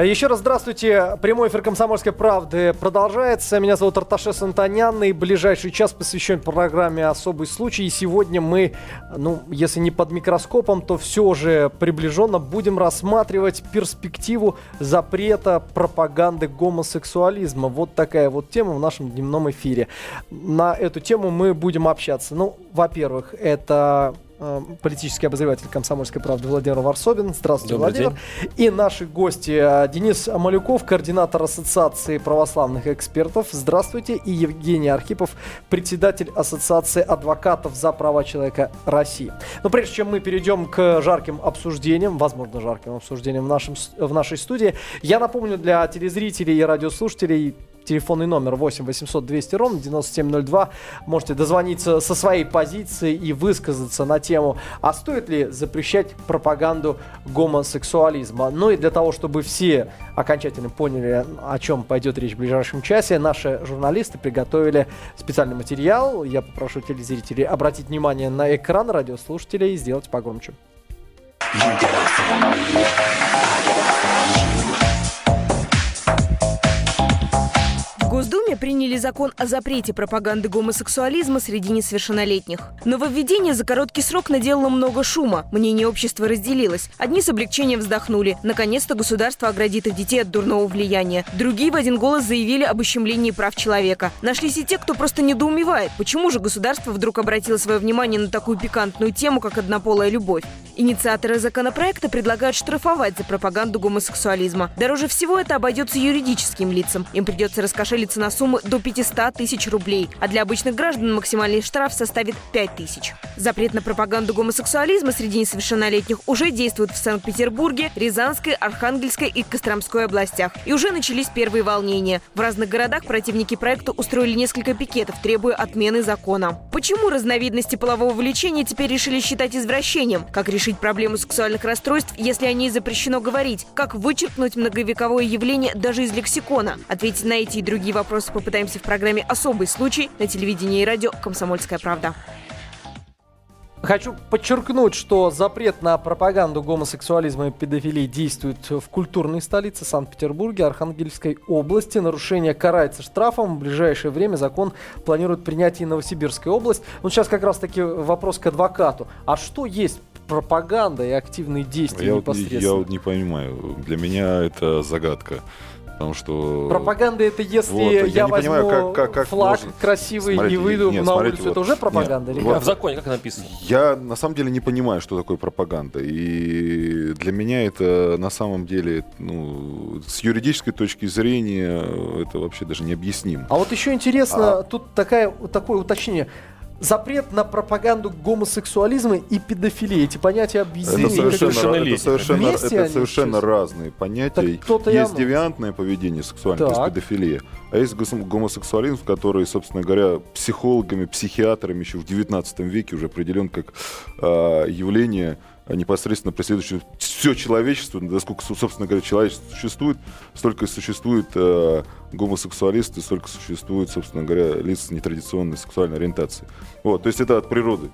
Э, Еще раз здравствуйте. Прямой эфир «Комсомольской правды» продолжается. Меня зовут Арташес Антонян, и ближайший час посвящен программе «Особый случай». И сегодня мы, ну, если не под микроскопом, то все же приближенно будем рассматривать перспективу запрета пропаганды гомосексуализма. Вот такая вот тема в нашем дневном эфире. На эту тему мы будем общаться. Ну, во-первых, это политический обозреватель «Комсомольской правды» Владимир Варсобин. Здравствуйте, Добрый Владимир. И наши гости э, Денис Малюков, координатор Ассоциации православных экспертов. Здравствуйте. И Евгений Архипов, председатель Ассоциации адвокатов за права человека России. Но прежде чем мы перейдем к жарким обсуждениям, возможно, жарким обсуждениям в, нашем, в нашей студии, я напомню для телезрителей и радиослушателей телефонный номер 8 800 200 ровно 9702. Можете дозвониться со своей позиции и высказаться на тему, а стоит ли запрещать пропаганду гомосексуализма. Ну и для того, чтобы все окончательно поняли, о чем пойдет речь в ближайшем часе, наши журналисты приготовили специальный материал. Я попрошу телезрителей обратить внимание на экран радиослушателей и сделать погромче. Госдуме приняли закон о запрете пропаганды гомосексуализма среди несовершеннолетних. Нововведение за короткий срок наделало много шума. Мнение общества разделилось. Одни с облегчением вздохнули. Наконец-то государство оградит их детей от дурного влияния. Другие в один голос заявили об ущемлении прав человека. Нашлись и те, кто просто недоумевает, почему же государство вдруг обратило свое внимание на такую пикантную тему, как однополая любовь. Инициаторы законопроекта предлагают штрафовать за пропаганду гомосексуализма. Дороже всего это обойдется юридическим лицам. Им придется раскошелиться на суммы до 500 тысяч рублей, а для обычных граждан максимальный штраф составит 5 тысяч. Запрет на пропаганду гомосексуализма среди несовершеннолетних уже действует в Санкт-Петербурге, Рязанской, Архангельской и Костромской областях. И уже начались первые волнения. В разных городах противники проекта устроили несколько пикетов, требуя отмены закона. Почему разновидности полового влечения теперь решили считать извращением? Как решить проблему сексуальных расстройств, если о ней запрещено говорить? Как вычеркнуть многовековое явление даже из лексикона? Ответить на эти и другие вопросы попытаемся в программе «Особый случай» на телевидении и радио «Комсомольская правда». Хочу подчеркнуть, что запрет на пропаганду гомосексуализма и педофилии действует в культурной столице Санкт-Петербурге, Архангельской области. Нарушение карается штрафом. В ближайшее время закон планирует принять и Новосибирская область. Ну, сейчас как раз-таки вопрос к адвокату. А что есть пропаганда и активные действия Я вот, не- непосредственно? я вот не понимаю. Для меня это загадка. Потому что... Пропаганда это если Вот, я я, не возьму понимаю, как- как- как флаг можно- красивый Смотрите, и выйду нет, на смотрите, улицу, вот. это уже пропаганда? Нет, или вот как? в законе как написано? Я на самом деле не понимаю, что такое пропаганда. И для меня это на самом деле, ну, с юридической точки зрения, это вообще даже необъяснимо. А вот еще интересно, А- тут такая, такое уточнение. Запрет на пропаганду гомосексуализма и педофилии. Эти понятия Это объединены. совершенно, это совершенно, Вместе это они совершенно разные понятия. Так есть оно. девиантное поведение сексуальное, то Так. есть педофилия. А есть гомосексуализм, который, собственно говоря, психологами, психиатрами еще в 19 веке уже определен как а, явление непосредственно преследующее все человечество, насколько, со- собственно говоря, человечество существует, столько и существует а, гомосексуалисты, столько существует, собственно говоря, лиц с нетрадиционной сексуальной ориентацией. Вот, то есть это от природы.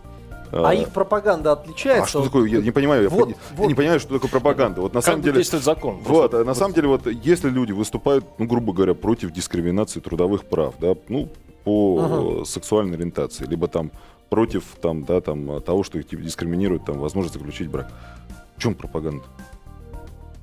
А их пропаганда отличается? А что такое? Я не понимаю. я Вот, пони- вот. Я не понимаю, что такое пропаганда. Вот на Как самом деле. действовать закон? Вот, Просто а на самом деле, вот если люди выступают, ну, грубо говоря, против дискриминации трудовых прав, да, ну, по сексуальной ориентации, либо там против там, да, там, того, что их типа, дискриминируют, там, возможность заключить брак. В чем пропаганда?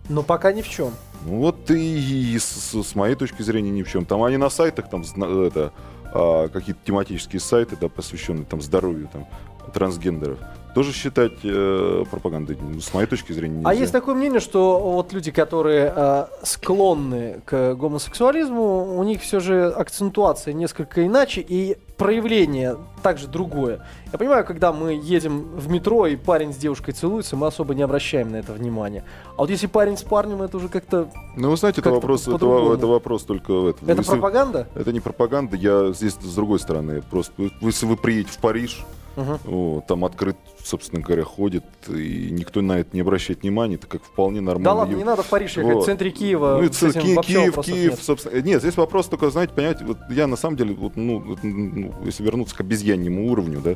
Ну, пока ни в чем. Ну, вот и, с, с- с моей точки зрения ни в чем. Там они на сайтах, там, это, а, какие-то тематические сайты, да, посвященные там здоровью, там, трансгендеров, тоже считать э, пропагандой, ну, с моей точки зрения, нельзя. А есть такое мнение, что вот люди, которые э, склонны к гомосексуализму, у них все же акцентуация несколько иначе и проявление также другое. Я понимаю, когда мы едем в метро и парень с девушкой целуется, мы особо не обращаем на это внимания. А вот если парень с парнем, это уже как-то... Ну, вы знаете, это вопрос, это, это вопрос только в этом. Это Если- пропаганда? Это не пропаганда, я здесь с другой стороны. Просто вы- если вы приедете в Париж, Мгм. Вот, там открыт, собственно говоря, ходит, и никто на это не обращает внимания, это как вполне нормально. Да ладно, не надо в Париж ехать, Вот. в центре Киева. Ну, ц- Ки- Киев, Киев, нет. собственно. Нет, здесь вопрос только, знаете, понимаете, вот я на самом деле, вот, ну, ну, если вернуться к обезьяннему уровню, да,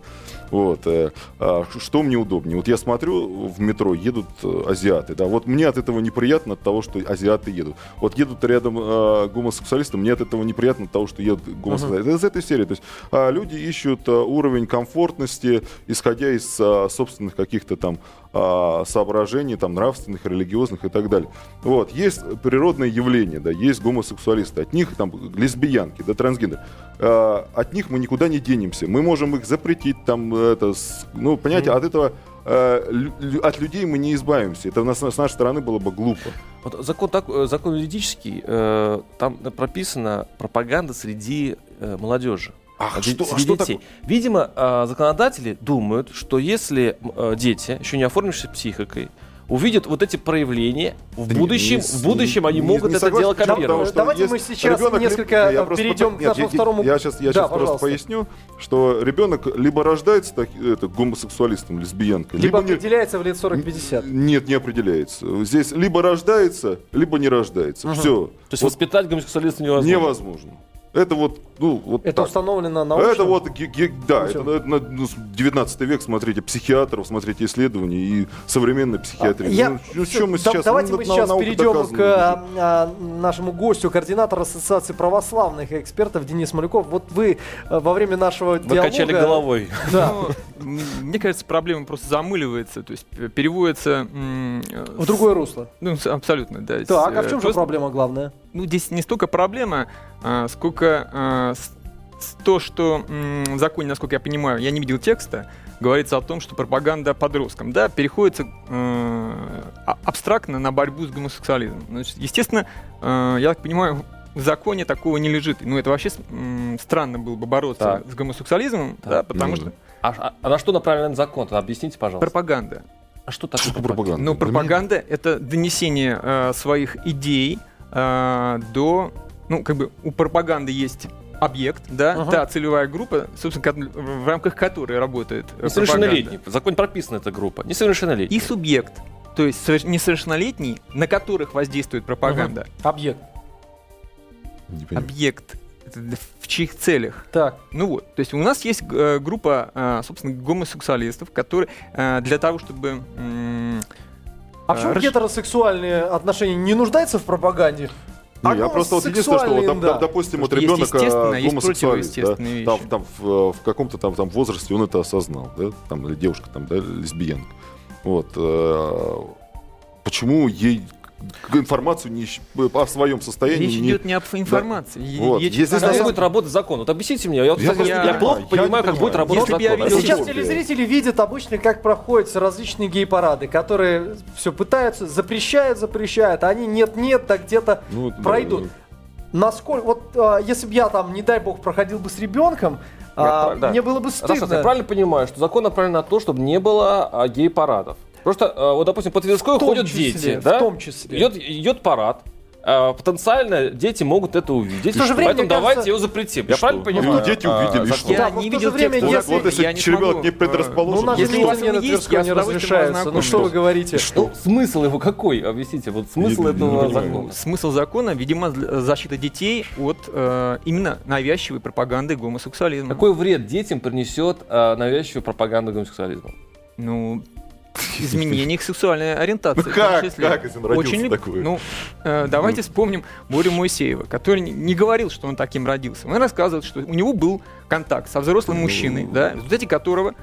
вот, э, а, что мне удобнее? Вот я смотрю, в метро едут э, азиаты, да, вот мне от этого неприятно от того, что азиаты едут. Вот едут рядом э, гомосексуалисты, мне от этого неприятно от того, что едут гомосексуалисты. Это из этой серии. То есть а, люди ищут а, уровень комфортности, исходя из а, собственных каких-то там а, соображений, там, нравственных, религиозных и так далее. Вот. Есть природное явление, да, есть гомосексуалисты, от них там лесбиянки, да, трансгендер. А, от них мы никуда не денемся. Мы можем их запретить, там, это, ну, понимаете, от этого э, лю- от людей мы не избавимся. Это нас- с нашей стороны было бы глупо. Вот закон, так, э, закон юридический, э, там прописана пропаганда среди э, молодежи. А Де- что- а среди что детей. Видимо, э, законодатели думают, что если э, дети, еще не оформившись психикой, увидят вот эти проявления, в Да будущем, не- в будущем они не- могут не это дело копировать. Давайте есть мы сейчас ребенок несколько Я просто перейдем к нашему я- второму- Я сейчас, я Да, сейчас просто поясню, что ребенок либо рождается так, это, гомосексуалистом, лесбиянкой, Либо либо, не, определяется в лет 40-50. нет, не определяется. Здесь либо рождается, либо не рождается. Все. То есть воспитать гомосексуалиста невозможно. невозможно. Это вот, ну, вот Это так. установлено научно. Это вот, да, Ну, это, это на- ну, с 19 век, смотрите, психиатров, смотрите исследования и современная психиатрия. Я- Ну, ну, чем мы сейчас, давайте ну, мы сейчас перейдем к уже. а, нашему гостю, координатор Ассоциации православных экспертов Денис Малюков. Вот вы а, во время нашего Вы диалога... качали головой. Да. Ну, мне кажется, проблема просто замыливается, то есть переводится... э, В другое русло. Ну, абсолютно, да. Так, а в э, чем же проблема главная? Ну, здесь не столько проблема, а, сколько а, с- то, что м, в законе, насколько я понимаю, я не видел текста, говорится о том, что пропаганда подросткам, да, переходится э, а- абстрактно на борьбу с гомосексуализмом. Значит, естественно, э, я так понимаю, в законе такого не лежит. Ну, это вообще м, странно было бы бороться Так. с гомосексуализмом, Так. да, потому Ну, что А, а- на что направлен закон? Объясните, пожалуйста. пропаганда. А что такое Что пропаганда? пропаганда? Ну, пропаганда это донесение э, своих идей э, до. Ну, как бы у пропаганды есть объект, да, Ага. та целевая группа, собственно, в рамках которой работает э, Несовершеннолетний. В законе прописана эта группа. Несовершеннолетний. И субъект, то есть соверш- несовершеннолетний, на которых воздействует пропаганда. Объект. Понимаю. Объект. Для- в чьих целях? Так. Ну вот, то есть у нас есть э, группа, э, собственно, гомосексуалистов, которые э, для того, чтобы А почему Хорошо. гетеросексуальные отношения не нуждаются в пропаганде? Не, А я просто вот единственное, что вот, доп- да. доп- допустим, вот Потому что ребенок естественное, есть гомосексуалист, да, противоестественные там, вещи. там в, в каком-то там, там возрасте он это осознал, да, там, или девушка там, да, лесбиянка. Вот. э, Почему ей информацию не, ищ- о своем состоянии речь не... идет не об информации. Е- Вот. речь Если о- нас- будет работать закон? Вот объясните мне. Я, вот, Я кстати, просто я не плохо понимаю, я понимаю, как будет работать Если я закон. видел- Это Сейчас телезрители видят обычно, как проходят различные гей-парады, которые все пытаются, запрещают, запрещают, а они нет-нет, так где-то Ну, да, пройдут. Насколько, вот а, если бы я там, не дай бог, проходил бы с ребенком, а, Я- да. мне было бы стыдно. я правильно понимаю, что закон направлен на то, чтобы не было а, гей-парадов? Просто, а, вот, допустим, по Тверской ходят числе, дети, в да? том числе. Идет, идет парад. а, потенциально дети могут это увидеть. В то же время, Поэтому кажется- давайте его запретим. И Я что? правильно Ну, понимаю? дети а, увидели, и закон? что? Я Да, не видел же время, текста если- закона, Вот если я не ребенок смогу, не предрасположен, Ну, у нас же Если у вас свидания он на я не разрешаются. Ну что вы говорите? Ну, смысл его какой? Объясните, вот смысл Не- не этого понимаю. закона. Смысл закона, видимо, для- защита детей от э, именно навязчивой пропаганды гомосексуализма. Какой вред детям принесет а, навязчивая пропаганда гомосексуализма? Ну, изменение их сексуальной ориентации. Ну как? Как, если он родился Очень, такой? Ну, э, давайте вспомним Борю Моисеева, который не- говорил, что он таким родился. Он рассказывает, что у него был контакт со взрослым Ну. мужчиной, да, в результате которого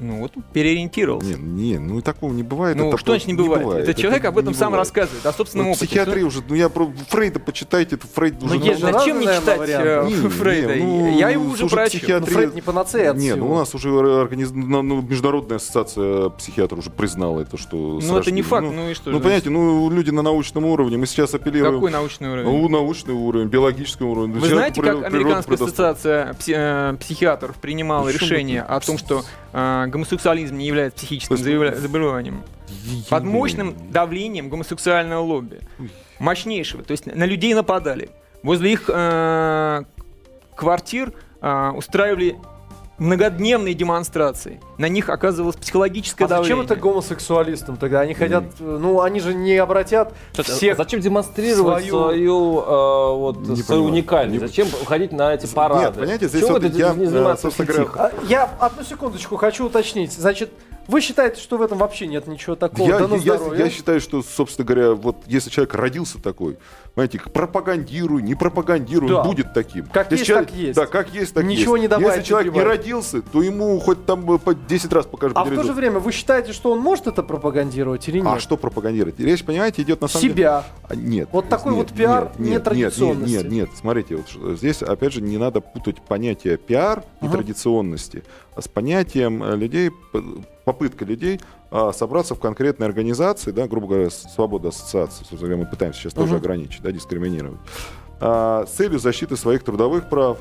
ну вот переориентировался. Не, не, ну и такого не бывает. ну, это что значит не бывает? Это человек об этом не сам бывает. рассказывает, о собственном Ну, опыте. психиатрия уже, ну я про Фрейда почитайте, это Фрейд Ну, уже есть же давно- Зачем мне разные, читать э, варианты. Не, Фрейда? не, ну, Я его уже слушай, прочел. психиатр- Ну, Фрейд не панацея от Нет, всего. ну у нас уже организ... ну, ну, Международная ассоциация психиатров уже признала это, что... Ну, это не факт, Ну, ну и что ну, же? понимаете, ну, люди на научном уровне, мы сейчас апеллируем... Какой научный уровень? Ну, научный уровень, биологический уровень. Вы знаете, как Американская ассоциация э, психиатров принимала Ну, решение это? о том, что э, гомосексуализм не является психическим заявля- заболеванием? Под мощным давлением гомосексуального лобби. Мощнейшего. То есть на людей нападали. Возле их э, квартир э, устраивали многодневные демонстрации. На них оказывалось психологическое А зачем давление. это гомосексуалистам тогда? Они хотят, э, ну, они же не обратят Кстати, всех... Зачем демонстрировать свою- свою, э, вот, Не свою понимаю. уникальность? Не- Зачем ходить на эти парады? Нет, понимаете, здесь Чего вот я, не э, собственно говоря, тихо? А, Я одну секундочку хочу уточнить. Значит, вы считаете, что в этом вообще нет ничего такого? Я, да на я- я считаю, что, собственно говоря, вот если человек родился такой, понимаете, пропагандируй, не пропагандируй, Да. будет таким. Как Если есть, человек- так есть. Да, как есть, так Ничего есть. не добавить, Если человек не родился, то ему хоть там э, по 10 раз покажут А в то же время вы считаете, что он может это пропагандировать или нет? А что пропагандировать? Речь, понимаете, идет на самом деле... Себя. А, Нет. Вот такой нет, вот пиар нет, нет, нетрадиционности. Нет, нет, нет, смотрите, вот здесь, опять же, не надо путать понятие пиар и Ага. традиционности а с понятием э, людей, попытка людей а, собраться в конкретной организации, да, грубо говоря, свобода ассоциации, собственно говоря, мы пытаемся сейчас тоже Мгм. ограничить, да, дискриминировать, а, с целью защиты своих трудовых прав,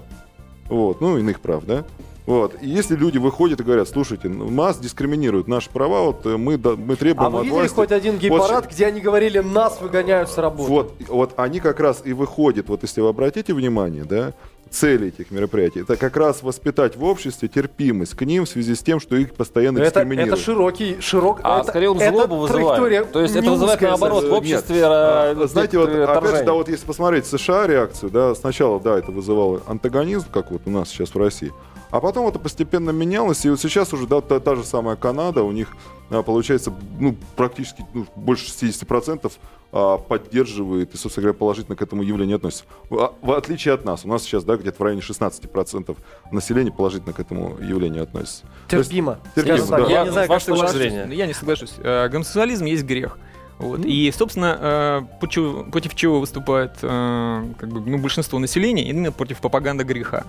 вот, ну, иных прав, да, вот. И если люди выходят и говорят, слушайте, ну, нас дискриминируют наши права, вот э, мы, да- мы требуем А вы видели власти... хоть один гей-парад, Вот- где они говорили, нас выгоняют с работы? вот, вот они как раз и выходят, вот если вы обратите внимание, да, цели этих мероприятий, это как раз воспитать в обществе терпимость к ним в связи с тем, что их постоянно это, дискриминируют. это широкий, широк... А это- скорее он это злобу вызывает. То есть это вызывает узкая наоборот в Нет. обществе А, э, Знаете, вот опять же, да, вот если посмотреть США реакцию, да, сначала, да, это вызывало антагонизм, как вот у нас сейчас в России, а потом это постепенно менялось, и вот сейчас уже, да, та, та же самая Канада, у них а, получается, ну, практически ну, больше 60% а, поддерживает и, собственно говоря, положительно к этому явлению относится. В, в отличие от нас, у нас сейчас, да, где-то в районе 16% населения положительно к этому явлению относится. То есть- терпимо. терпимо, да. Я не знаю, как ты Я не соглашусь. Э, Гомосексуализм есть грех. Вот. И, собственно, э, против, против чего выступает э, как бы, ну, большинство населения? Именно против пропаганды греха.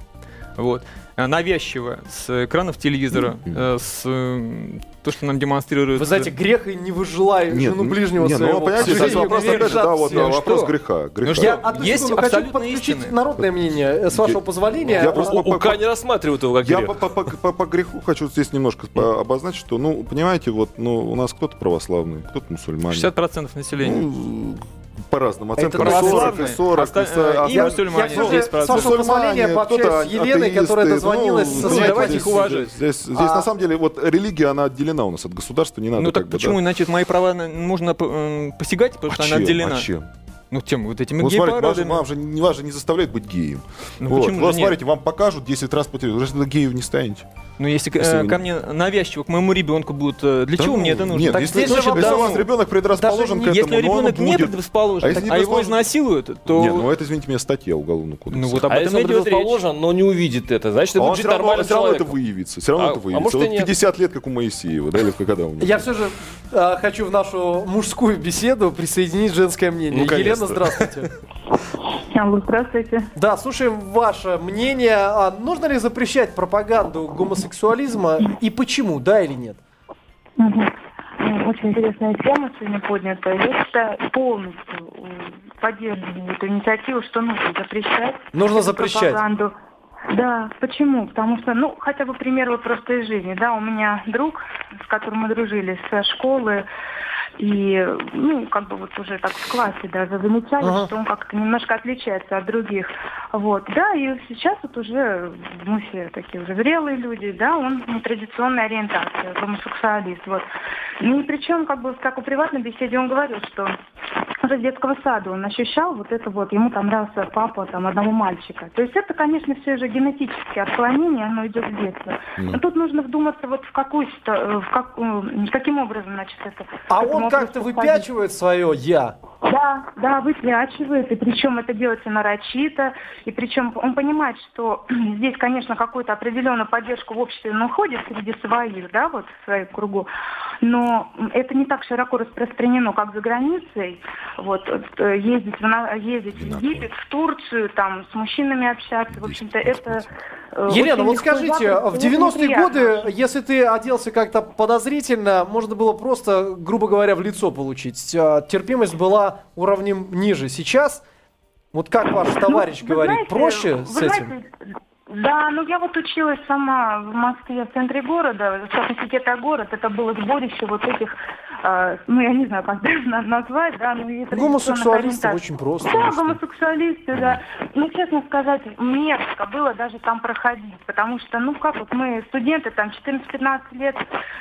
Вот. Э, Навязчиво, с экранов телевизора, э, с э, то, что нам демонстрируют... Вы знаете, грех и не выжелай Нет, жену ну, ближнего нет, своего. ну, понимаете, К здесь вопрос, опять же, да, вот, да, вопрос Что? греха. греха. что? Я одну Есть секунду хочу подключить истины. народное мнение, с вашего Я- позволения. я просто- У УК не рассматривают его как Я грех. по, по- по- по- по греху хочу здесь немножко обозначить, что, ну, понимаете, вот, ну, у нас кто-то православный, кто-то мусульманин. 60% населения. Ну, по разным оценкам. Это и 40, и православные, 40, оста- и 40. и я, мусульмане я же, 10%. с вашего позволения, пообщаюсь с Еленой, которая атеисты, дозвонилась ну, ну, своей давайте их уважать. Здесь, здесь А- на самом деле вот религия, она отделена у нас от государства, не надо Ну так как бы, почему, да. значит, мои права на- можно э, посягать, потому А что чем? она отделена? А чем? Ну, тем вот этими Ну, смотрите, вас, же- вам же, не- вас же не заставляют быть геем. Ну, вот. почему Вот же нет? смотрите, вам покажут 10 раз по телевизору, вы же геев не станете. Ну, если, Если э, ко не- мне навязчиво, к моему ребенку будут... э, Для Да чего ну, мне это нужно? Нет, Так если, здесь же если у вас ребенок предрасположен даже к Если этому, но он ребенок не будет. предрасположен, А если а, не его предрасположен? изнасилуют, то... Нет, ну это, извините меня, статья уголовного кодекса. Ну, вот об А этом если он идет речь. предрасположен, но не увидит это, значит, это А он будет все жить равно, нормальным все равно это выявится. Все равно А- это а выявится. может и вот нет. 50 лет, как у Моисеева, да, или когда у него. Я все же э, хочу в нашу мужскую беседу присоединить женское мнение. Ну, Елена, здравствуйте. Здравствуйте. Да, слушаем ваше мнение. А нужно ли запрещать пропаганду гомосексуализма и почему, да или нет? М, Очень интересная тема сегодня поднята. Я считаю, полностью м, поддерживаю эту инициативу, что нужно запрещать. Нужно запрещать. пропаганду. Да, почему? Потому что, ну, хотя бы пример вот просто из жизни. Да, у меня друг, с которым мы дружили со школы, и, ну, как бы вот уже так в классе даже замечали, Ага. что он как-то немножко отличается от других. Вот, да, и сейчас вот уже мы все такие уже зрелые люди, да, он нетрадиционной ориентации, гомосексуалист, вот. Ну и причем, как бы, в такой приватной беседе он говорил, что уже с детского сада он ощущал вот это вот, ему там нравился папа там одного мальчика. То есть это, конечно, все же генетические отклонения, оно идет с детства. Но тут нужно вдуматься вот в какую ситу- в как, м, каким образом, значит, это. А он как-то выпячивает свое «я». да, да, выпячивает, и причем это делается нарочито, и причем он понимает, что здесь, конечно, какую-то определенную поддержку в обществе находит среди своих, да, вот в своем кругу, но это не так широко распространено, как за границей, вот, э, ездить в, на- ездить в Египет, в Турцию, там, с мужчинами общаться, в общем-то, это... э, Елена, вот скажите, в и очень 90-е неприятно. годы, если ты оделся как-то подозрительно, можно было просто, грубо говоря, в лицо получить. А, Терпимость была уровнем ниже. Сейчас, вот как ваш товарищ Ну, говорит, знаете, проще с этим? знаете, да, ну я вот училась сама в Москве, в центре города, в это город, это было сборище вот этих э, ну, я не знаю, как на- назвать, да, ну, и Гомосексуалисты очень просто. Да, гомосексуалисты, да. Ну, честно сказать, мерзко было даже там проходить, потому что, ну, как вот мы, студенты, там, 14-15 лет,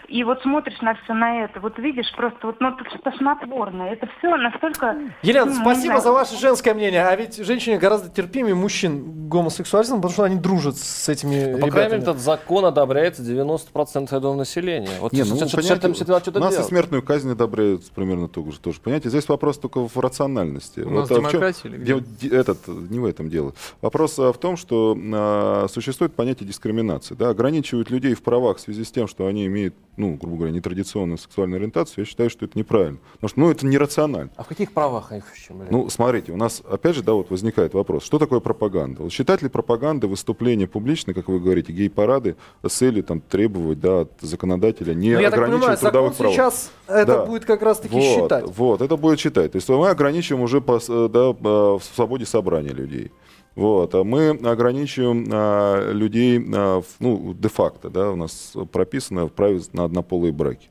и вот смотришь на все на это, вот видишь просто, вот, ну, тут тошнотворно. Это все настолько... Елена, ну, спасибо за ваше женское мнение. А ведь женщины гораздо терпимее мужчин гомосексуализм, потому что они дружат с этими Ну, По крайней мере, этот закон одобряется 90% этого населения. Вот Не, ну, что- что- что- что-то нас и делать. смертную казнь одобряют примерно то же тоже. Понимаете, здесь вопрос только в рациональности. У нас а в чём- демократия или где? де- де- этот, не в этом дело. Вопрос а, в том, что а, существует понятие дискриминации. Да? Ограничивать людей в правах в связи с тем, что они имеют, ну, грубо говоря, нетрадиционную сексуальную ориентацию, я считаю, что это неправильно. Потому что, ну, это нерационально. А в каких правах их ущемляют? Ну, смотрите, у нас, опять же, да, вот возникает вопрос, что такое пропаганда? Вот считать ли пропагандой выступления публичные, как вы говорите, гей-парады, с целью там, требовать да, от законодателя не Ну, я так ограничивать понимаю, закон трудовых прав? сейчас это Да. будет как раз-таки вот, считать. Вот, это будет считать. То есть мы ограничиваем уже по, с- да, в свободе собрания людей. Вот, а мы ограничиваем а, людей, а, ну, де-факто, да, у нас прописано в праве на однополые браки.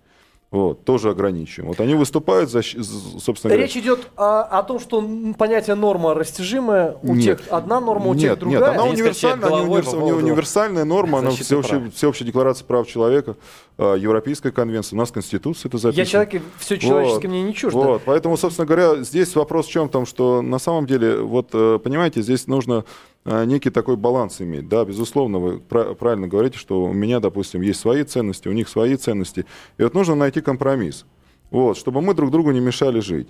Вот, тоже ограничиваем. Вот они выступают, за, собственно говоря, Речь идет а, о том, что понятие норма растяжимая. У Нет. тех одна норма, у тех нет, другая. Нет, она универсальная, головой универс- по у нее поводу универсальная норма, она всеобщая, прав. всеобщая декларация прав человека, а, Европейская конвенция, у нас Конституция это записано. Я человек, и все человеческое Вот, мне не чуждо. Вот, поэтому, собственно говоря, здесь вопрос в чем том, что на самом деле, вот, э, понимаете, здесь нужно некий такой баланс иметь. Да, безусловно, вы пра- правильно говорите, что у меня, допустим, есть свои ценности, у них свои ценности. И вот нужно найти компромисс, вот, чтобы мы друг другу не мешали жить.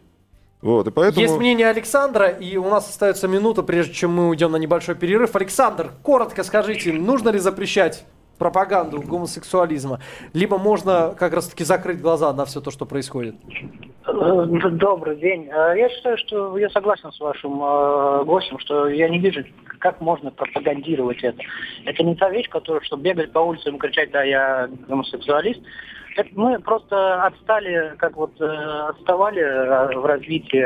Вот, и поэтому... Есть мнение Александра, и у нас остается минута, прежде чем мы уйдем на небольшой перерыв. Александр, коротко скажите, нужно ли запрещать пропаганду гомосексуализма? Либо можно как раз-таки закрыть глаза на все то, что происходит? Э, Добрый день. Э, Я считаю, что я согласен с вашим э, гостем, что я не вижу, как можно пропагандировать это. Это не та вещь, которая, что бегать по улицам и кричать, да, я гомосексуалист. Это мы просто отстали, как вот э, отставали э, в развитии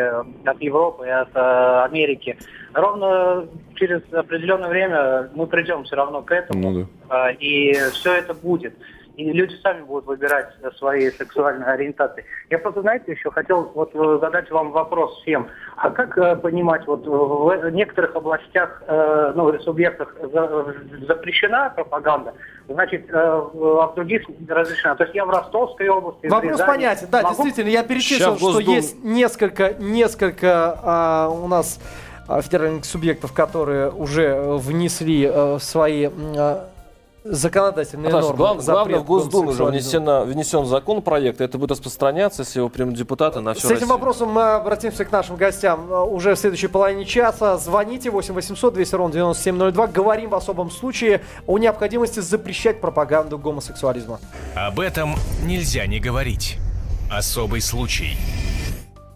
от Европы и от э, Америки. Ровно через определенное время мы придем все равно к этому. Ну да. И все это будет. И люди сами будут выбирать э, свои сексуальные ориентации. Я просто, знаете, еще хотел вот э, задать вам вопрос всем. А как э, понимать, вот э, в некоторых областях, э, ну, субъектах за- запрещена пропаганда, значит, э, в- а в других разрешена? То есть я в Ростовской области, Вопрос Рязани понятен. Да, могу- действительно, я перечислил, Щас что Госдум- есть несколько, несколько а, у нас а, федеральных субъектов, которые уже э, внесли э, свои а, законодательные Наташа, нормы. глав- главное, в уже гомосексуализма. внесено, внесен законопроект, и это будет распространяться, если его примут депутаты на всю С этим Россию. вопросом мы обратимся к нашим гостям э, уже в следующей половине часа. Звоните 8 800 200 ровно 9702. Говорим в особом случае о необходимости запрещать пропаганду гомосексуализма. Об этом нельзя не говорить. Особый случай.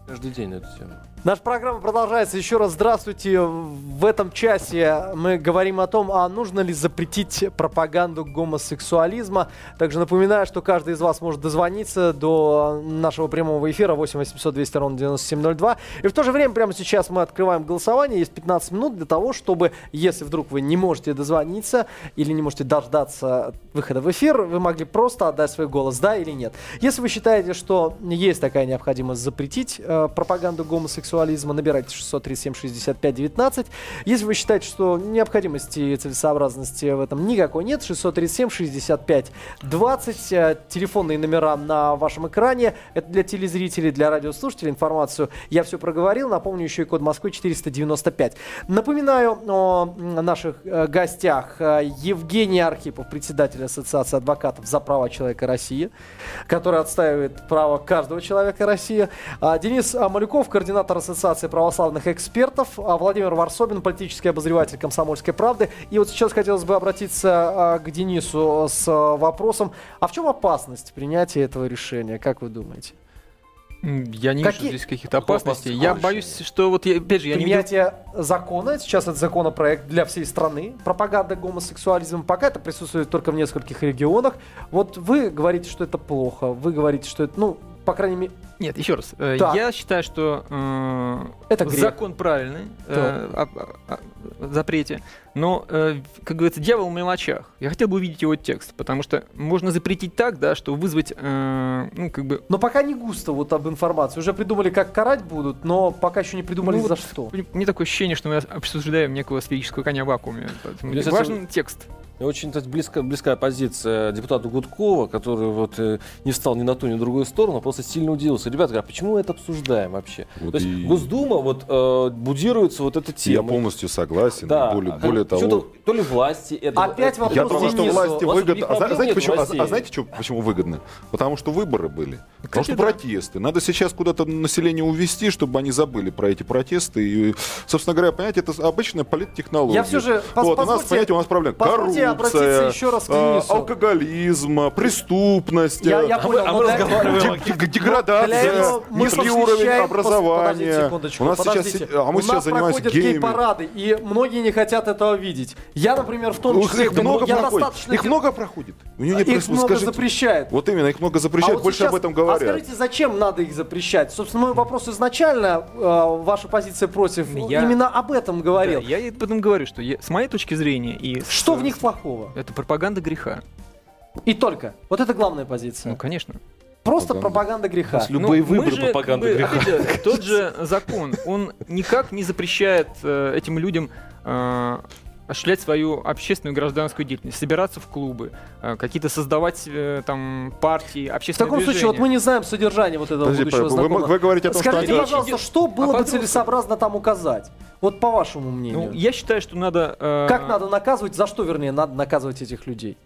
Каждый день на эту тему. Наша программа продолжается. Еще раз здравствуйте. В этом часе мы говорим о том, а нужно ли запретить пропаганду гомосексуализма. Также напоминаю, что каждый из вас может дозвониться до нашего прямого эфира 8 800 200 ровно 9702. И в то же время прямо сейчас мы открываем голосование. Есть 15 минут для того, чтобы, если вдруг вы не можете дозвониться или не можете дождаться выхода в эфир, вы могли просто отдать свой голос, да или нет. Если вы считаете, что есть такая необходимость запретить э, пропаганду гомосексуализма, набирайте 637-65-19. Если вы считаете, что необходимости и целесообразности в этом никакой нет, 637-65-20. Э, телефонные номера на вашем экране. Это для телезрителей, для радиослушателей. Информацию я все проговорил. Напомню еще и код Москвы 495. Напоминаю о наших э, гостях. Э, Евгений Архипов, председатель Ассоциации адвокатов за права человека России, который отстаивает право каждого человека России. А, Денис Малюков, координатор Ассоциации православных экспертов. А, Владимир Варсобин, политический обозреватель «Комсомольской правды». И вот сейчас хотелось бы обратиться а, к Денису с а, вопросом, а в чем опасность принятия этого решения, как вы думаете? Я не Какие- вижу здесь каких-то опасностей. Я боюсь, что вот, я, опять же, я не видел... Принятие закона, сейчас это законопроект для всей страны, пропаганда гомосексуализма, пока это присутствует только в нескольких регионах. Вот вы говорите, что это плохо, вы говорите, что это, ну, по крайней мере, Нет, еще раз. э, Так. Я считаю, что э, Это грех. закон правильный э, о, о- о запрете, но, э, как говорится, дьявол в мелочах. Я хотел бы увидеть его текст, потому что можно запретить так, да, что вызвать, э, ну, как бы... но пока не густо вот об информации. Уже придумали, как карать будут, но пока еще не придумали ну, за вот что. Мне такое ощущение, что мы обсуждаем некого сферического коня в вакууме. Поэтому важен текст. Очень кстати, близка, близкая позиция депутата Гудкова, который вот э, не встал ни на ту, ни на другую сторону, а просто сильно удивился. Ребята, говорят, почему мы это обсуждаем вообще? Вот То есть и- Госдума вот э, будируется вот эта Я тема. полностью согласен. Да, более, а, более того, То ли власти это... Опять вопрос Я думаю, что власти выгодно. А знаете, почему, а, а знаете, чё- почему выгодно? Потому что выборы были. Потому что да. протесты. Надо сейчас куда-то население увести, чтобы они забыли про эти протесты. И, собственно говоря, понимаете, это обычная политтехнология. Я все же вот, у нас, позвольте- понимаете, у нас проблема. Позвольте обратиться Коррупция, еще раз к а, Денису. алкоголизм, преступность, Я, я А мы- понял, а но мы для- разговариваем д- Для Деградация, этого мы низкий посвящаем- уровень пос- образования. Подождите секундочку, у нас сейчас, подождите. а мы У сейчас нас занимаемся проходят геями. гей-парады, и многие не хотят этого видеть. Я, например, в том Ух, числе, их много я проходит. достаточно... Их много проходит. У нее не их происходит. много Скажите. запрещает. Вот именно, их много запрещают, А вот больше сейчас- об этом А говорят. скажите, зачем надо их запрещать? Собственно, мой вопрос изначально, э, ваша позиция против, Я- именно об этом говорил. Да, я и об этом говорю, что я- с моей точки зрения и с- Что в них плохого? Это пропаганда греха. И только. Вот это главная позиция. Ну, конечно. Просто пропаганда. пропаганда греха. С любые Ну, выборы же, пропаганда как бы, греха. опять же, тот же закон, он никак не запрещает э, этим людям э, осуществлять свою общественную гражданскую деятельность, собираться в клубы, э, какие-то создавать э, там партии, В общественные таком случае, вот мы не знаем содержание вот этого Подожди, будущего вы, знакомого. вы говорите о том, Скажите, что они... пожалуйста, идет что было бы подростках. целесообразно там указать? Вот по вашему мнению. Ну, я считаю, что надо... э, Как надо наказывать, за что, вернее, надо наказывать этих людей?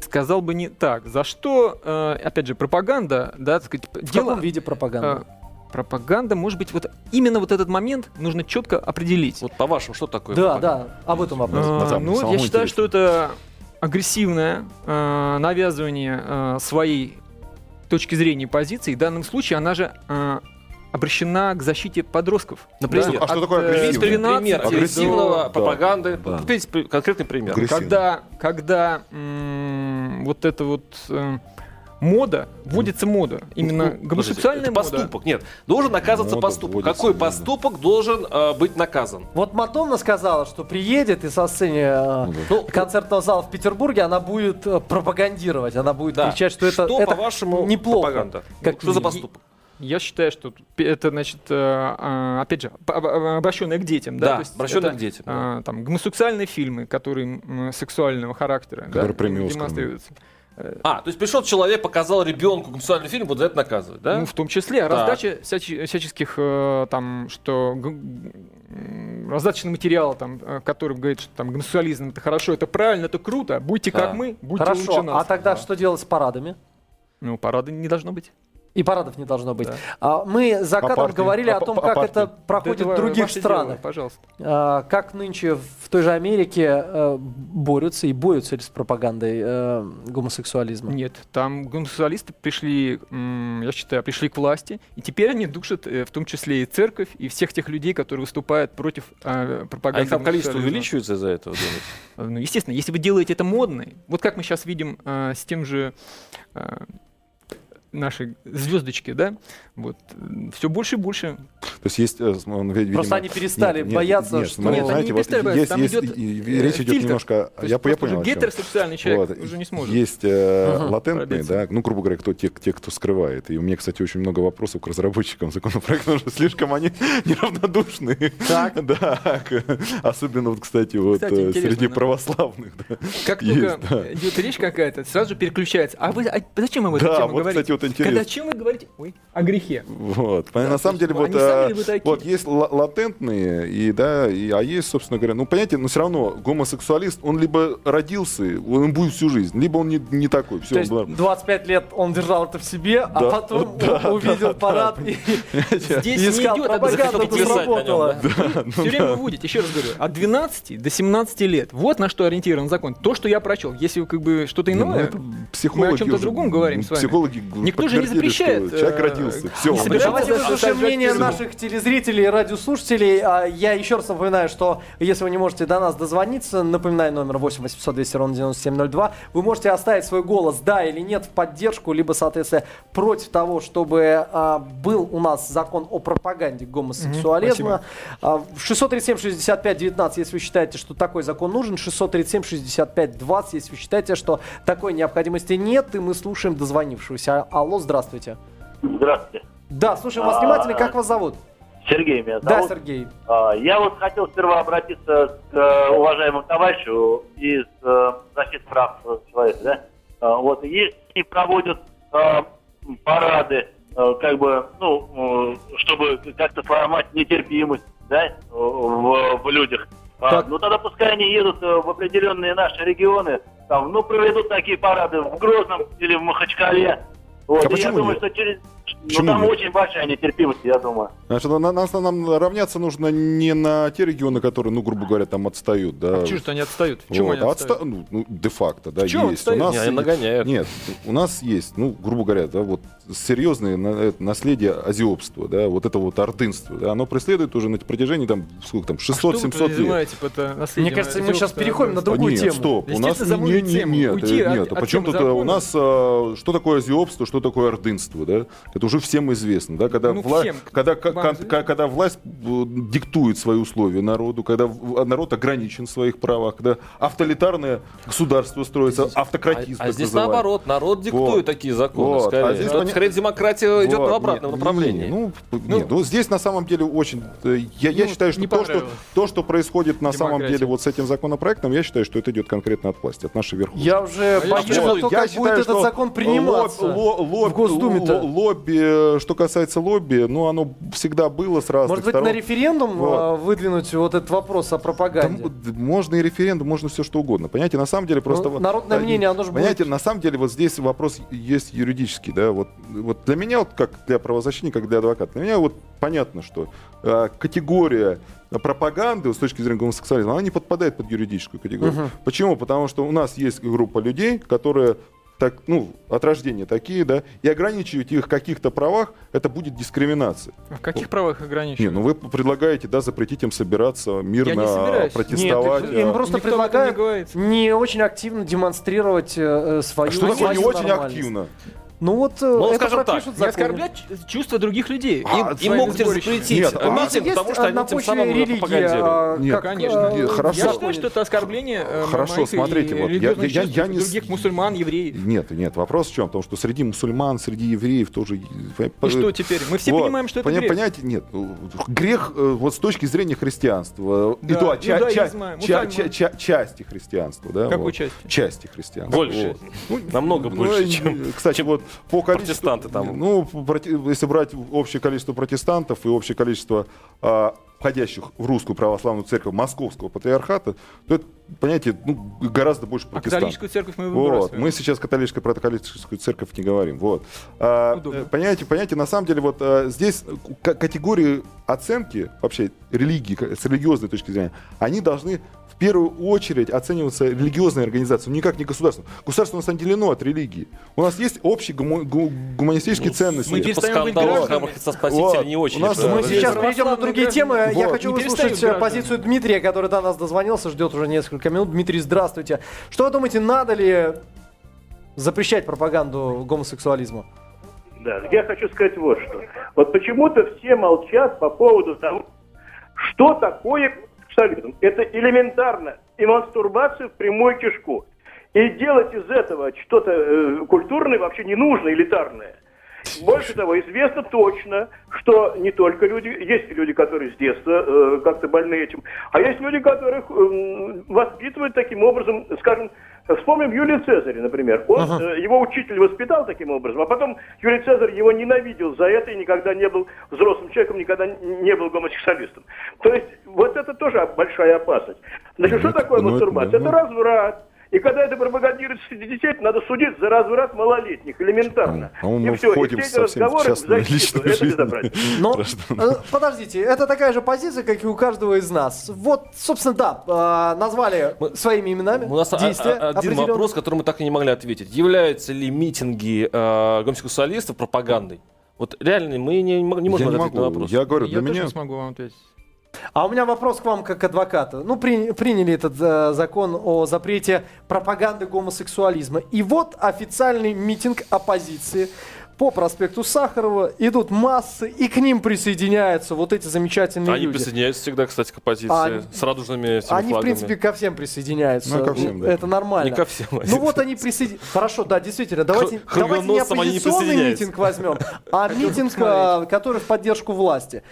Сказал бы не так. За что, э, опять же, пропаганда, да, так сказать, В дело... каком виде пропаганды? э, пропаганда, может быть, вот именно вот этот момент нужно четко определить. Вот по-вашему, что такое да, пропаганда? да, об этом вопрос. А, самом- ну, я считаю, интересно. что это агрессивное э, навязывание э, своей точки зрения и позиции. В данном случае она же э, обращена к защите подростков. Например, А что такое э, агрессивное? с 13 Пример до- агрессивного Да. пропаганды. Да. При- конкретный пример. Когда, когда м, вот эта вот э, мода, вводится мода, именно Ну, подождите, гомосексуальная это мода. поступок. Нет, должен наказываться Мода поступок. Какой да. поступок должен э, быть наказан? Вот Мадонна сказала, что приедет и со сцене э, Ну да. Ну, концертного зала в Петербурге она будет э, пропагандировать, она будет да. кричать, что это, что, это по-вашему, неплохо. пропаганда? Как Ну, что за поступок? Я считаю, что это, значит, э, э, опять же, обращенное к детям, да, Да, есть обращенное это, к детям, да. э, там гомосексуальные фильмы, которые сексуального характера, Которые да, премию Оскар демонстрируются. А, то есть пришел человек, показал ребенку гомосексуальный фильм, вот за это наказывать, да? Ну, в том числе Так. раздача всяче- всяческих э, там, что раздаточный материал, там, э, который говорит, что там гомосексуализм это хорошо, это правильно, это круто, будьте Да. как мы, будьте лучше Хорошо, нас. а тогда что делать с парадами? Ну, парада не должно быть. И парадов не должно быть. Да. А, мы за А кадром партии? говорили А о том, а как партии? это проходит Да в других странах. дело, пожалуйста. А, как нынче в той же Америке э, борются и борются ли с пропагандой э, гомосексуализма? Нет, там гомосексуалисты пришли, я считаю, пришли к власти, и теперь они душат э, в том числе и церковь, и всех тех людей, которые выступают против э, А пропаганды их там количество увеличивается из-за этого, думаете? Ну, естественно, если вы делаете это модно, вот как мы сейчас видим с тем же нашей звездочки, да, вот, все больше и больше. То есть есть, э, он, ви- видимо... Просто они перестали Нет, нет, бояться, нет, что- Нет, они знаете, не вот перестали бояться, есть, там есть, идет, и- и э, речь идет фильтр. немножко... То Я, я понял, уже гетеросексуальный человек Вот. уже не сможет. Есть э, Ага. латентные, Пробиться. да, ну, грубо говоря, кто, те, те, кто скрывает. И у меня, кстати, очень много вопросов к разработчикам законопроекта, потому что слишком они неравнодушны. Так. Да, особенно, вот, кстати, вот Кстати, э, среди да. православных. да. Как Есть, только да. идет речь какая-то, сразу переключается. А вы а зачем вы об этой Да, вот, говорите? кстати, вот Когда интересно. чем вы говорите? Ой, о грехе. Вот. На то самом деле, вот, ли вы такие? вот есть ла- латентные, и, да, и, а есть, собственно говоря, ну, понимаете, но все равно гомосексуалист, он либо родился, он будет всю жизнь, либо он не, не такой. Все, То есть 25 лет он держал это в себе, а Да, потом да, у- увидел парад и Здесь не идет на нем, сработала. да? Все время выводите, еще раз говорю, от 12 до 17 лет. Вот на что ориентирован закон. То, что я прочел. Если как бы что-то ну, иное, мы о чем-то другом говорим с вами. Психологи Никто же не подтвердили, что запрещает, Человек э, родился. Все, не. Давайте выслушаем мнение наших телезрителей и радиослушателей. А, Я еще раз напоминаю, что если вы не можете до нас дозвониться, напоминаю номер 8 800 200 ровно 9702, вы можете оставить свой голос «да» или «нет» в поддержку, либо, соответственно, против того, чтобы а, был у нас закон о пропаганде гомосексуализма. А, 637-65-19, если вы считаете, что такой закон нужен, 637-65-20, если вы считаете, что такой необходимости нет, и мы слушаем дозвонившегося. Алло, здравствуйте. Здравствуйте. Да, слушаем вас внимательно. Как вас зовут? Сергей меня Да, зовут. Сергей. А, Я вот хотел сперва обратиться к э, уважаемому товарищу из э, защиты прав человека. Да? А, Вот, если проводят парады, как бы, ну, чтобы как-то сломать нетерпимость, да, в, в людях, а, Так. ну тогда пускай они едут э, в определенные наши регионы, там, ну, проведут такие парады в Грозном или в Махачкале. Вот, А и я думаю, нет? что через... Почему ну, там нет? очень большая нетерпимость, я думаю. Значит, на- нас, нам равняться нужно не на те регионы, которые, ну, грубо говоря, там отстают, да. А чего же они отстают? Вот, они а отстают? отста- ну, ну, де-факто, да, чем есть. У нас Не, они нагоняют. Нет, у нас есть, ну, грубо говоря, да, вот серьезное э, наследие азиопства, да, вот это вот ордынство, да, оно преследует уже на протяжении, там, сколько там, А что вы 600-700 лет. подразумеваете под, э, наследием Мне кажется, мы сейчас переходим на другую нет, тему. стоп, у нас не, не, тему, нет, уйти э, от- нет, а от почему темы тут э, у нас что такое азиопство, что такое ордынство, да? Это уже всем известно, да, когда, Ну, вла- всем. когда, когда власть диктует свои условия народу, когда в- народ ограничен в своих правах, когда авторитарное государство строится, автократизм. А, а здесь называемый. наоборот, народ диктует Вот. такие законы, Вот. скорее. А здесь поня- скорее демократия идет Вот, в обратном не- направлении. не, ну, нет, ну, здесь на самом деле очень... э, Я, я Ну, считаю, что то, что то, что происходит на самом деле вот с этим законопроектом, я считаю, что это идет конкретно от власти, от нашей верхушки. Я уже А я боюсь считаю, за то, Я как считаю, будет этот что закон приниматься лоб- ло- лоб- в Госдуме-то. ло- Лобби, э, что касается лобби, ну, оно всегда было с разных Может быть, сторон. На референдум Вот. а, выдвинуть вот этот вопрос о пропаганде? м- д- можно и референдум, можно все что угодно. Понимаете, на самом деле просто... Ну, вот- народное да, мнение, оно же будет- Понимаете, на самом деле вот здесь вопрос есть юридический, да, вот, вот для меня, вот как для правозащитника, как для адвоката, для меня вот понятно, что э, категория пропаганды с точки зрения гомосексуализма, она не подпадает под юридическую категорию. Почему? Потому что у нас есть группа людей, которые так, ну, от рождения такие, да, и ограничивать их в каких-то правах, это будет дискриминация. В каких правах Не, ограничивают? ну вы предлагаете, да, запретить им собираться мирно, собираюсь. протестовать. Нет, им а- просто Никто не предлагают говорит. не очень активно демонстрировать э, э, свою А что такое не очень нормальность. активно? Ну вот э, Ну, это скажем так, Не оскорблять чувства других людей. Им, А, им своими могут запретить Нет, а- митинг, есть потому что они тем самым религии, пропагандируют. а, Нет, как, конечно. э, Нет, хорошо. Я считаю, что это оскорбление э, Хорошо, смотрите, вот я- я- я не других мусульман, евреев. Нет, нет, вопрос в чем? Потому что среди мусульман, среди евреев тоже... И что теперь? Мы все Вот. понимаем, что это Поня- грех. Понимаете, нет, ну, грех вот с точки зрения христианства. Да, и то, ча- ча- ча- ча- ча- части христианства. Да, Какой вот. части? Части христианства. Больше. Вот. Намного Ну, больше, и, чем- Кстати, вот по количеству... протестанты там. Ну, если брать общее количество протестантов и общее количество а, входящих в русскую православную церковь московского патриархата, то это, понимаете, ну, гораздо больше А протестантов. католическую церковь мы Вот. выбрасываем. Мы сейчас католическую протоколическую церковь не говорим. Вот. А, Удобно. э, понимаете, понимаете, на самом деле вот а, здесь к- категории оценки вообще религии с религиозной точки зрения, они должны в первую очередь оцениваться религиозной организацией, никак не государством. Государство у нас отделено от религии. У нас есть общие гумо- гу- гуманистические ценности. мы перестаем быть гражданами. Христа Спасителя Вот. не очень. У нас- Мы сейчас перейдем на другие темы. Я Вот. хочу Не выслушать э, позицию Дмитрия, который до нас дозвонился, ждет уже несколько минут. Дмитрий, здравствуйте. Что вы думаете, надо ли запрещать пропаганду гомосексуализма? Да, я хочу сказать вот что. Вот почему-то все молчат по поводу того, что такое сексуализм. Это элементарно. И мастурбация в прямую кишку. И делать из этого что-то э, культурное вообще не нужно, элитарное. Больше того, известно точно, что не только люди, есть люди, которые с детства э, как-то больны этим, а есть люди, которых м, воспитывают таким образом, скажем, вспомним Юлия Цезаря, например. Он, э, его учитель воспитал таким образом, а потом Юлий Цезарь его ненавидел за это и никогда не был взрослым человеком, никогда не был гомосексуалистом. То есть вот это тоже большая опасность. Значит, Ну, что такое ну, это мастурбация? да, Это ну. разврат. И когда это пропагандируется среди детей, надо судить за разврат малолетних, элементарно. И мы все, входим и все эти совсем в разговоры частную личную это жизнь. Но, э, подождите, это такая же позиция, как и у каждого из нас. Вот, собственно, да, э, назвали Мы- своими именами У нас а- действия а- один вопрос, который мы так и не могли ответить. Являются ли митинги э, гомосексуалистов пропагандой? Вот реально мы не, не можем Я не ответить на могу. вопрос. Я говорю, Я для тоже меня... не смогу вам ответить. А у меня вопрос к вам как к адвокату. Ну, при- приняли этот э, закон о запрете пропаганды гомосексуализма. И вот официальный митинг оппозиции по проспекту Сахарова. Идут массы, и к ним присоединяются вот эти замечательные Они люди. присоединяются всегда, кстати, к оппозиции А, с радужными всеми Они, в флагами. принципе, ко всем присоединяются. Ну, ко всем, да. Это нормально. Не ко всем. Ну вот они присоединяются. Хорошо, да, действительно. Давайте, давайте не они не оппозиционный присоединяются. митинг возьмем, а митинг, а, который в поддержку власти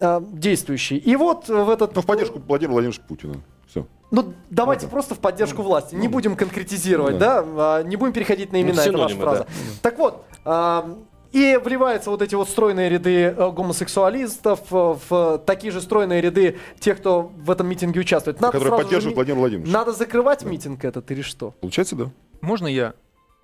а, действующий. И вот в этот... Ну, в поддержку Владимира Владимировича Путина. Все. Ну, давайте просто в поддержку власти. Не будем конкретизировать, Ну да? А, Не будем переходить на имена, это ваша синонимы, фраза. Так вот, а, и вливаются вот эти вот стройные ряды э, гомосексуалистов э, в такие же стройные ряды тех, кто в этом митинге участвует. Надо Которые же поддерживают ми- Владимира Владимировича. Надо закрывать митинг этот или что? Получается, да. Можно я?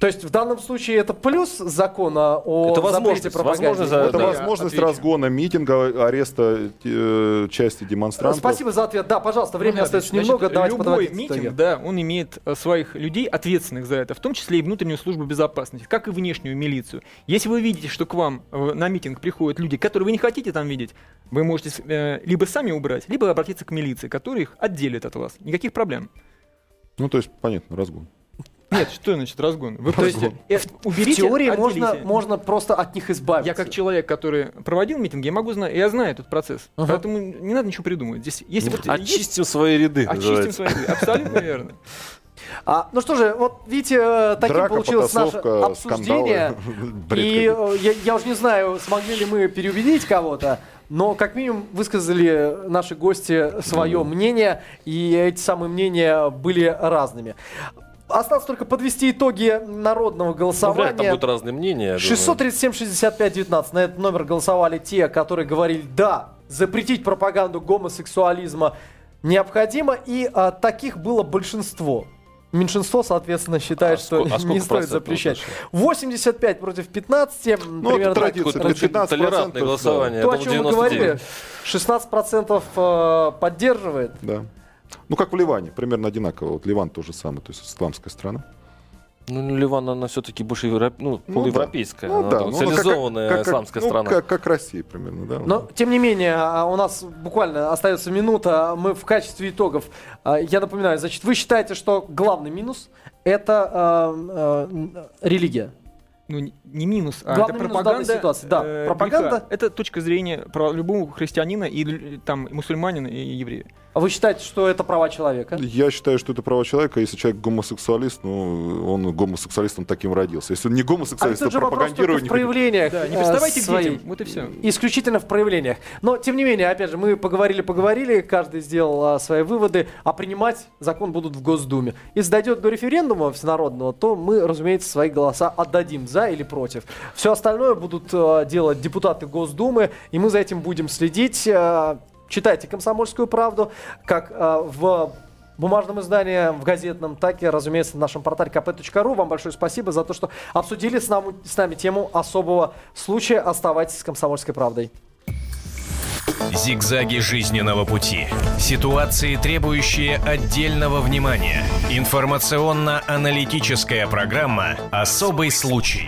То есть в данном случае это плюс закона о Это запрете пропаганды? возможность Это да. возможность отвечу. разгона митинга, ареста э, части демонстрантов. Спасибо за ответ. Да, пожалуйста, времени Ну, остается значит, немного. Давайте любой подводить митинг, да, он имеет э, своих людей, ответственных за это, в том числе и внутреннюю службу безопасности, как и внешнюю милицию. Если вы видите, что к вам э, на митинг приходят люди, которые вы не хотите там видеть, вы можете э, либо сами убрать, либо обратиться к милиции, которая их отделит от вас. Никаких проблем. Ну, то есть, понятно, разгон. Нет, что значит разгон? Вы То есть, просто э, В уберите, теории отделите. можно, можно просто от них избавиться. Я как человек, который проводил митинги, я могу знать, я знаю этот процесс. Ага. Поэтому не надо ничего придумывать. Здесь, если вот есть- Очистим свои ряды. очистим называется. свои ряды. Абсолютно верно. А, ну что же, вот видите, э, таким Драка, получилось наше обсуждение. И э, я, я уже не знаю, смогли ли мы переубедить кого-то, но как минимум высказали наши гости свое мнение, и эти самые мнения были разными. Осталось только подвести итоги народного Ну, вряд ли там голосования. будут разные мнения. я думаю. 637-65-19. На этот номер голосовали те, которые говорили «да, запретить пропаганду гомосексуализма необходимо», и а, таких было большинство. Меньшинство, соответственно, считает, А что а не стоит запрещать. вошло? 85 против 15. Ну, примерно так. традиция. Какое-то очень 15%, толерантное да. голосование. То, я о чем мы 99. говорили, 16% э, поддерживает. Да. Ну, как в Ливане, примерно одинаково. Вот Ливан тоже самое, то есть исламская страна. Ну, Ливан, она все-таки больше европ... ну, Ну, полуевропейская. Ну, она да. ну, цивилизованная как- как- исламская ну, страна. Как, как Россия примерно, да. Но, тем не менее, а, у нас буквально остается минута. Мы в качестве итогов, а, я напоминаю, значит, вы считаете, что главный минус – это а, а, религия? ну, не- минус, а Главный это минус пропаганда. ситуации, да. э, Пропаганда. греха. Это точка зрения про любого христианина и там и мусульманина и еврея. А вы считаете, что это права человека? Я считаю, что это право человека. Если человек гомосексуалист, ну, он гомосексуалистом таким родился. Если он не А гомосексуалист, то вопрос только пропагандировать в проявлениях Да, не э, приставайте к своей. детям. Вот и все. Исключительно в проявлениях. Но, тем не менее, опять же, мы поговорили-поговорили, каждый сделал а, свои выводы, а принимать закон будут в Госдуме. Если дойдет до референдума всенародного, то мы, разумеется, свои голоса отдадим за или против. Все остальное будут а, делать депутаты Госдумы, и мы за этим будем следить. А, читайте «Комсомольскую правду», как а, в бумажном издании, в газетном, так и, разумеется, на нашем портале kp.ru. Вам большое спасибо за то, что обсудили с нами, с нами тему особого случая. Оставайтесь с «Комсомольской правдой». Зигзаги жизненного пути. Ситуации, требующие отдельного внимания. Информационно-аналитическая программа «Особый случай».